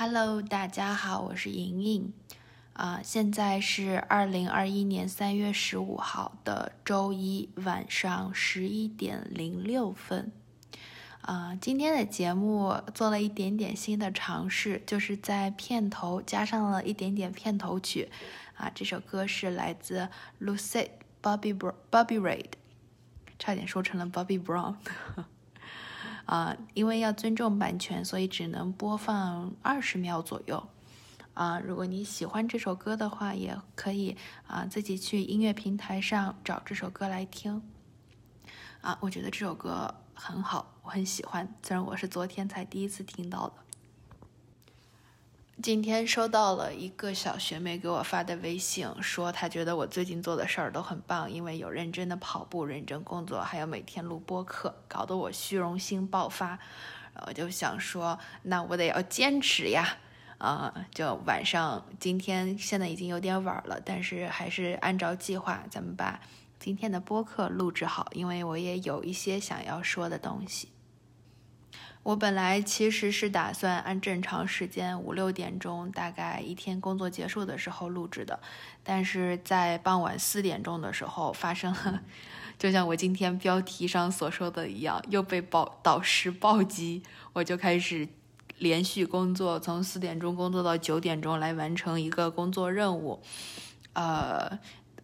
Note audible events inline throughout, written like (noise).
Hello，大家好，我是莹莹，啊，现在是二零二一年三月十五号的周一晚上十一点零六分，啊，今天的节目做了一点点新的尝试，就是在片头加上了一点点片头曲，啊，这首歌是来自 Lucy Bobby Bobby Reid，差点说成了 Bobby Brown。啊，因为要尊重版权，所以只能播放二十秒左右。啊，如果你喜欢这首歌的话，也可以啊自己去音乐平台上找这首歌来听。啊，我觉得这首歌很好，我很喜欢，虽然我是昨天才第一次听到的。今天收到了一个小学妹给我发的微信，说她觉得我最近做的事儿都很棒，因为有认真的跑步、认真工作，还有每天录播课，搞得我虚荣心爆发。我就想说，那我得要坚持呀！啊，就晚上，今天现在已经有点晚了，但是还是按照计划，咱们把今天的播客录制好，因为我也有一些想要说的东西。我本来其实是打算按正常时间五六点钟，大概一天工作结束的时候录制的，但是在傍晚四点钟的时候发生了，(laughs) 就像我今天标题上所说的一样，又被暴导师暴击，我就开始连续工作，从四点钟工作到九点钟来完成一个工作任务，呃。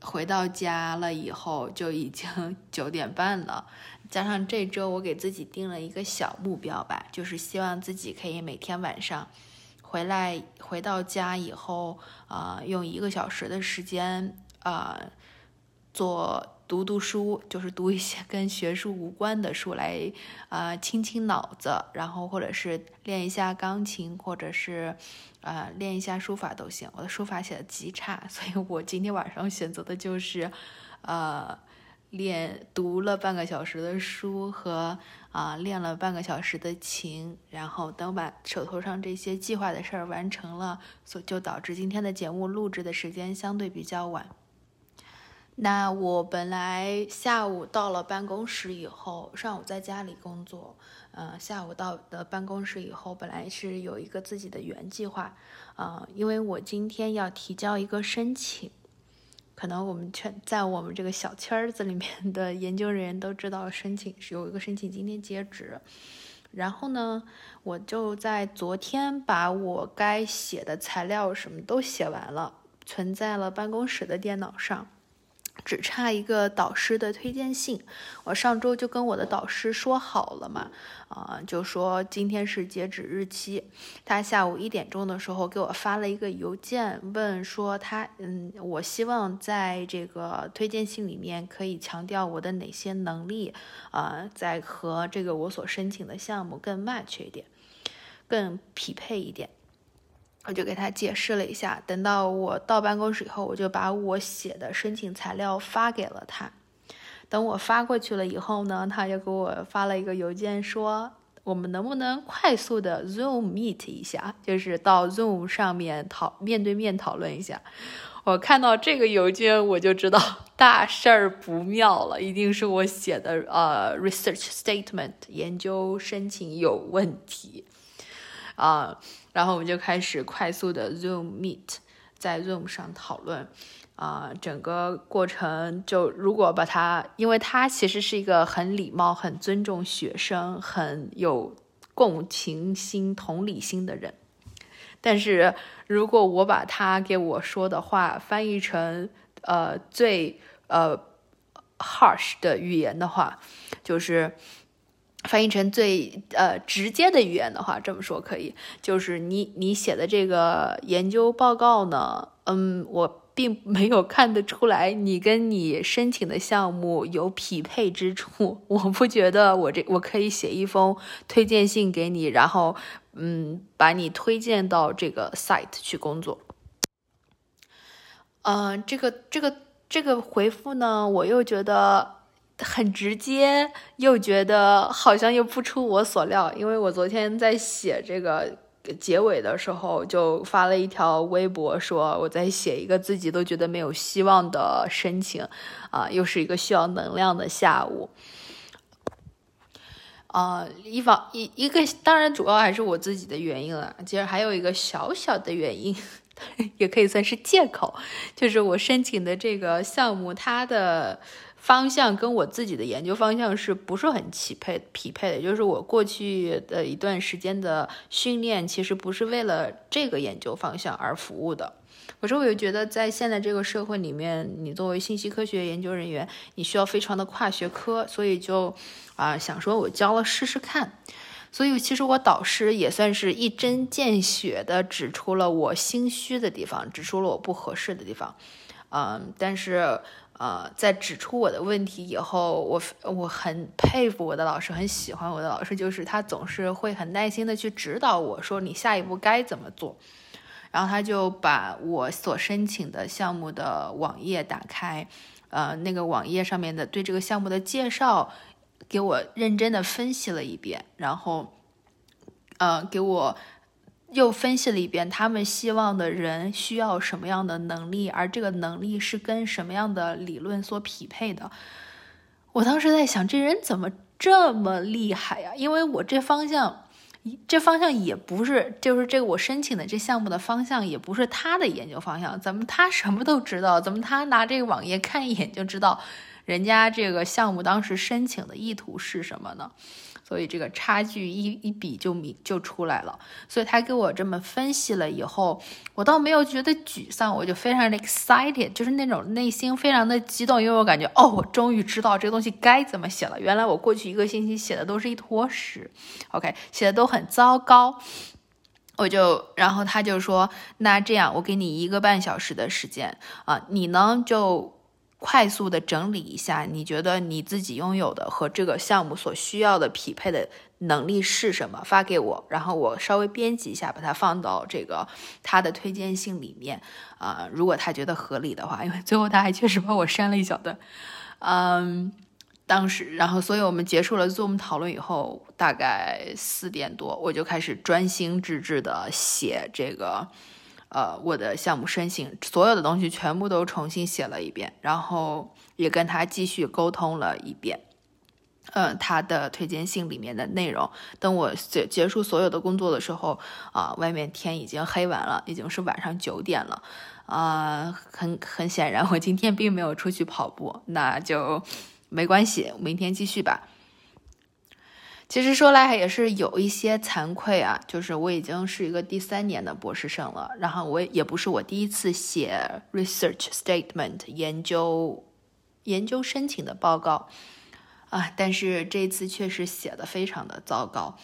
回到家了以后就已经 (laughs) 九点半了，加上这周我给自己定了一个小目标吧，就是希望自己可以每天晚上回来回到家以后啊，用一个小时的时间啊做。读读书，就是读一些跟学术无关的书来，啊，清清脑子，然后或者是练一下钢琴，或者是，啊，练一下书法都行。我的书法写的极差，所以我今天晚上选择的就是，呃，练读了半个小时的书和啊练了半个小时的琴，然后等把手头上这些计划的事儿完成了，所就导致今天的节目录制的时间相对比较晚。那我本来下午到了办公室以后，上午在家里工作，呃，下午到的办公室以后，本来是有一个自己的原计划，呃，因为我今天要提交一个申请，可能我们圈在我们这个小圈子里面的 (laughs) 研究人员都知道，申请是有一个申请今天截止，然后呢，我就在昨天把我该写的材料什么都写完了，存在了办公室的电脑上。只差一个导师的推荐信，我上周就跟我的导师说好了嘛，啊，就说今天是截止日期。他下午一点钟的时候给我发了一个邮件，问说他，嗯，我希望在这个推荐信里面可以强调我的哪些能力，啊，在和这个我所申请的项目更 match 一点，更匹配一点。我就给他解释了一下，等到我到办公室以后，我就把我写的申请材料发给了他。等我发过去了以后呢，他就给我发了一个邮件，说我们能不能快速的 Zoom meet 一下，就是到 Zoom 上面讨面对面讨论一下。我看到这个邮件，我就知道大事儿不妙了，一定是我写的呃 research statement 研究申请有问题。啊，然后我们就开始快速的 Zoom Meet，在 Zoom 上讨论，啊，整个过程就如果把他，因为他其实是一个很礼貌、很尊重学生、很有共情心、同理心的人，但是如果我把他给我说的话翻译成呃最呃 harsh 的语言的话，就是。翻译成最呃直接的语言的话，这么说可以，就是你你写的这个研究报告呢，嗯，我并没有看得出来你跟你申请的项目有匹配之处，(laughs) 我不觉得我这我可以写一封推荐信给你，然后嗯把你推荐到这个 site 去工作。嗯，这个这个这个回复呢，我又觉得。很直接，又觉得好像又不出我所料，因为我昨天在写这个结尾的时候，就发了一条微博，说我在写一个自己都觉得没有希望的申请，啊，又是一个需要能量的下午。呃，一方一一个，当然主要还是我自己的原因了。其实还有一个小小的原因，也可以算是借口，就是我申请的这个项目，它的方向跟我自己的研究方向是不是很匹配匹配的？就是我过去的一段时间的训练，其实不是为了这个研究方向而服务的。可是我又觉得，在现在这个社会里面，你作为信息科学研究人员，你需要非常的跨学科，所以就啊想说我教了试试看。所以其实我导师也算是一针见血的指出了我心虚的地方，指出了我不合适的地方。嗯，但是呃，在指出我的问题以后，我我很佩服我的老师，很喜欢我的老师，就是他总是会很耐心的去指导我说你下一步该怎么做。然后他就把我所申请的项目的网页打开，呃，那个网页上面的对这个项目的介绍，给我认真的分析了一遍，然后，呃，给我又分析了一遍他们希望的人需要什么样的能力，而这个能力是跟什么样的理论所匹配的。我当时在想，这人怎么这么厉害呀？因为我这方向。这方向也不是，就是这个我申请的这项目的方向也不是他的研究方向。怎么他什么都知道？怎么他拿这个网页看一眼就知道人家这个项目当时申请的意图是什么呢？所以这个差距一一比就明就出来了。所以他给我这么分析了以后，我倒没有觉得沮丧，我就非常的 excited，就是那种内心非常的激动，因为我感觉哦，我终于知道这个东西该怎么写了。原来我过去一个星期写的都是一坨屎，OK，写的都很糟糕。我就，然后他就说，那这样我给你一个半小时的时间啊，你呢就。快速的整理一下，你觉得你自己拥有的和这个项目所需要的匹配的能力是什么？发给我，然后我稍微编辑一下，把它放到这个他的推荐信里面啊。如果他觉得合理的话，因为最后他还确实把我删了一小段。嗯，当时，然后，所以我们结束了 Zoom 讨论以后，大概四点多，我就开始专心致志的写这个。呃，我的项目申请所有的东西全部都重新写了一遍，然后也跟他继续沟通了一遍。嗯，他的推荐信里面的内容，等我结结束所有的工作的时候，啊，外面天已经黑完了，已经是晚上九点了。啊，很很显然，我今天并没有出去跑步，那就没关系，明天继续吧。其实说来也是有一些惭愧啊，就是我已经是一个第三年的博士生了，然后我也不是我第一次写 research statement 研究研究申请的报告啊，但是这次确实写的非常的糟糕。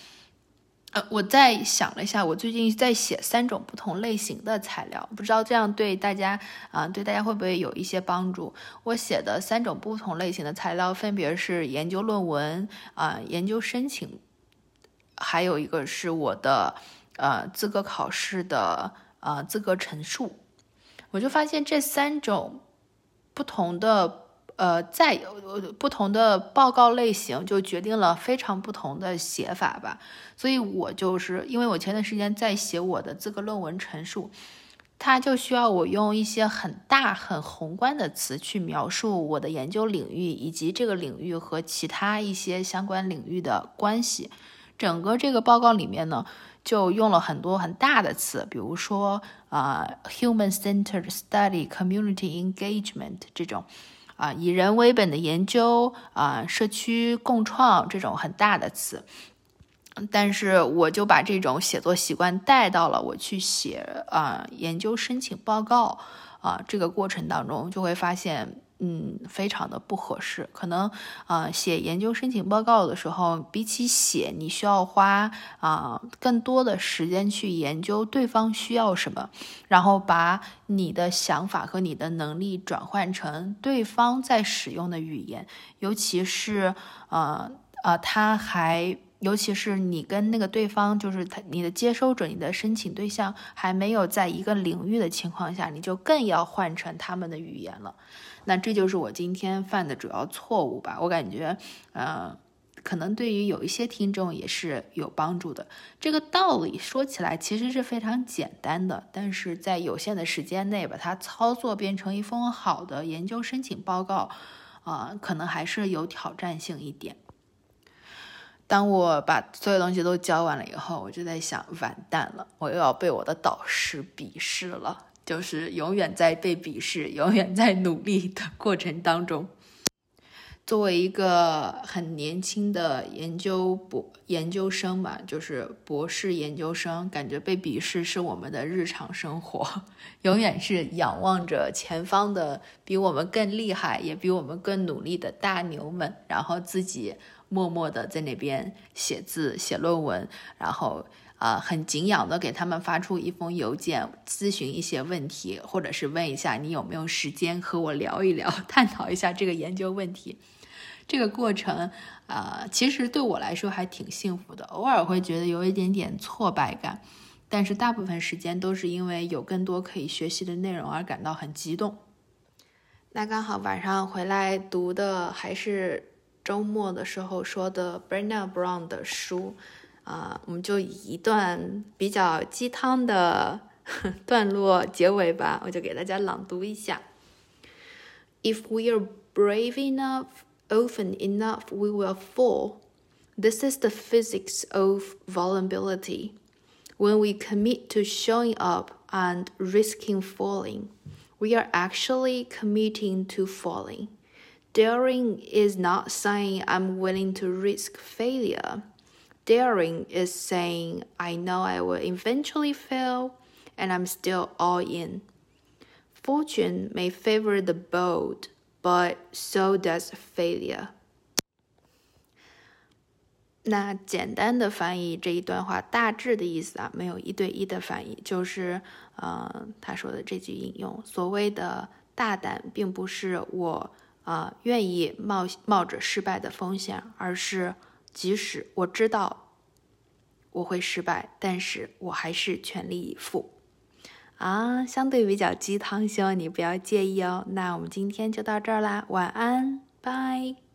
呃，我在想了一下，我最近在写三种不同类型的材料，不知道这样对大家啊，对大家会不会有一些帮助？我写的三种不同类型的材料分别是研究论文啊、研究申请，还有一个是我的呃资格考试的呃资格陈述。我就发现这三种不同的。呃，在不同的报告类型就决定了非常不同的写法吧。所以我就是因为我前段时间在写我的资格论文陈述，它就需要我用一些很大很宏观的词去描述我的研究领域以及这个领域和其他一些相关领域的关系。整个这个报告里面呢，就用了很多很大的词，比如说啊，human-centered study，community engagement 这种。啊，以人为本的研究啊，社区共创这种很大的词，但是我就把这种写作习惯带到了我去写啊研究申请报告啊这个过程当中，就会发现。嗯，非常的不合适。可能啊，写研究申请报告的时候，比起写，你需要花啊更多的时间去研究对方需要什么，然后把你的想法和你的能力转换成对方在使用的语言。尤其是呃呃，他还，尤其是你跟那个对方，就是他你的接收者，你的申请对象还没有在一个领域的情况下，你就更要换成他们的语言了。那这就是我今天犯的主要错误吧？我感觉，呃，可能对于有一些听众也是有帮助的。这个道理说起来其实是非常简单的，但是在有限的时间内把它操作变成一封好的研究申请报告，啊，可能还是有挑战性一点。当我把所有东西都交完了以后，我就在想，完蛋了，我又要被我的导师鄙视了。就是永远在被鄙视，永远在努力的过程当中。作为一个很年轻的研究博研究生吧，就是博士研究生，感觉被鄙视是我们的日常生活，永远是仰望着前方的比我们更厉害，也比我们更努力的大牛们，然后自己默默的在那边写字、写论文，然后啊，很敬仰的给他们发出一封邮件，咨询一些问题，或者是问一下你有没有时间和我聊一聊，(laughs) 探讨一下这个研究问题。这个过程，呃，其实对我来说还挺幸福的。偶尔会觉得有一点点挫败感，但是大部分时间都是因为有更多可以学习的内容而感到很激动。那刚好晚上回来读的还是周末的时候说的 Brené Brown 的书，啊，我们就以一段比较鸡汤的段落结尾吧，我就给大家朗读一下：If (laughs) we are brave enough. often enough we will fall. This is the physics of vulnerability. When we commit to showing up and risking falling, we are actually committing to falling. Daring is not saying I'm willing to risk failure. Daring is saying I know I will eventually fail and I'm still all in. Fortune may favor the bold, But so does failure。那简单的翻译这一段话大致的意思啊，没有一对一的翻译，就是呃他说的这句引用，所谓的大胆，并不是我 啊愿意冒冒着失败的风险，而是即使我知道我会失败，但是我还是全力以赴。啊，相对比较鸡汤，希望你不要介意哦。那我们今天就到这儿啦，晚安，拜。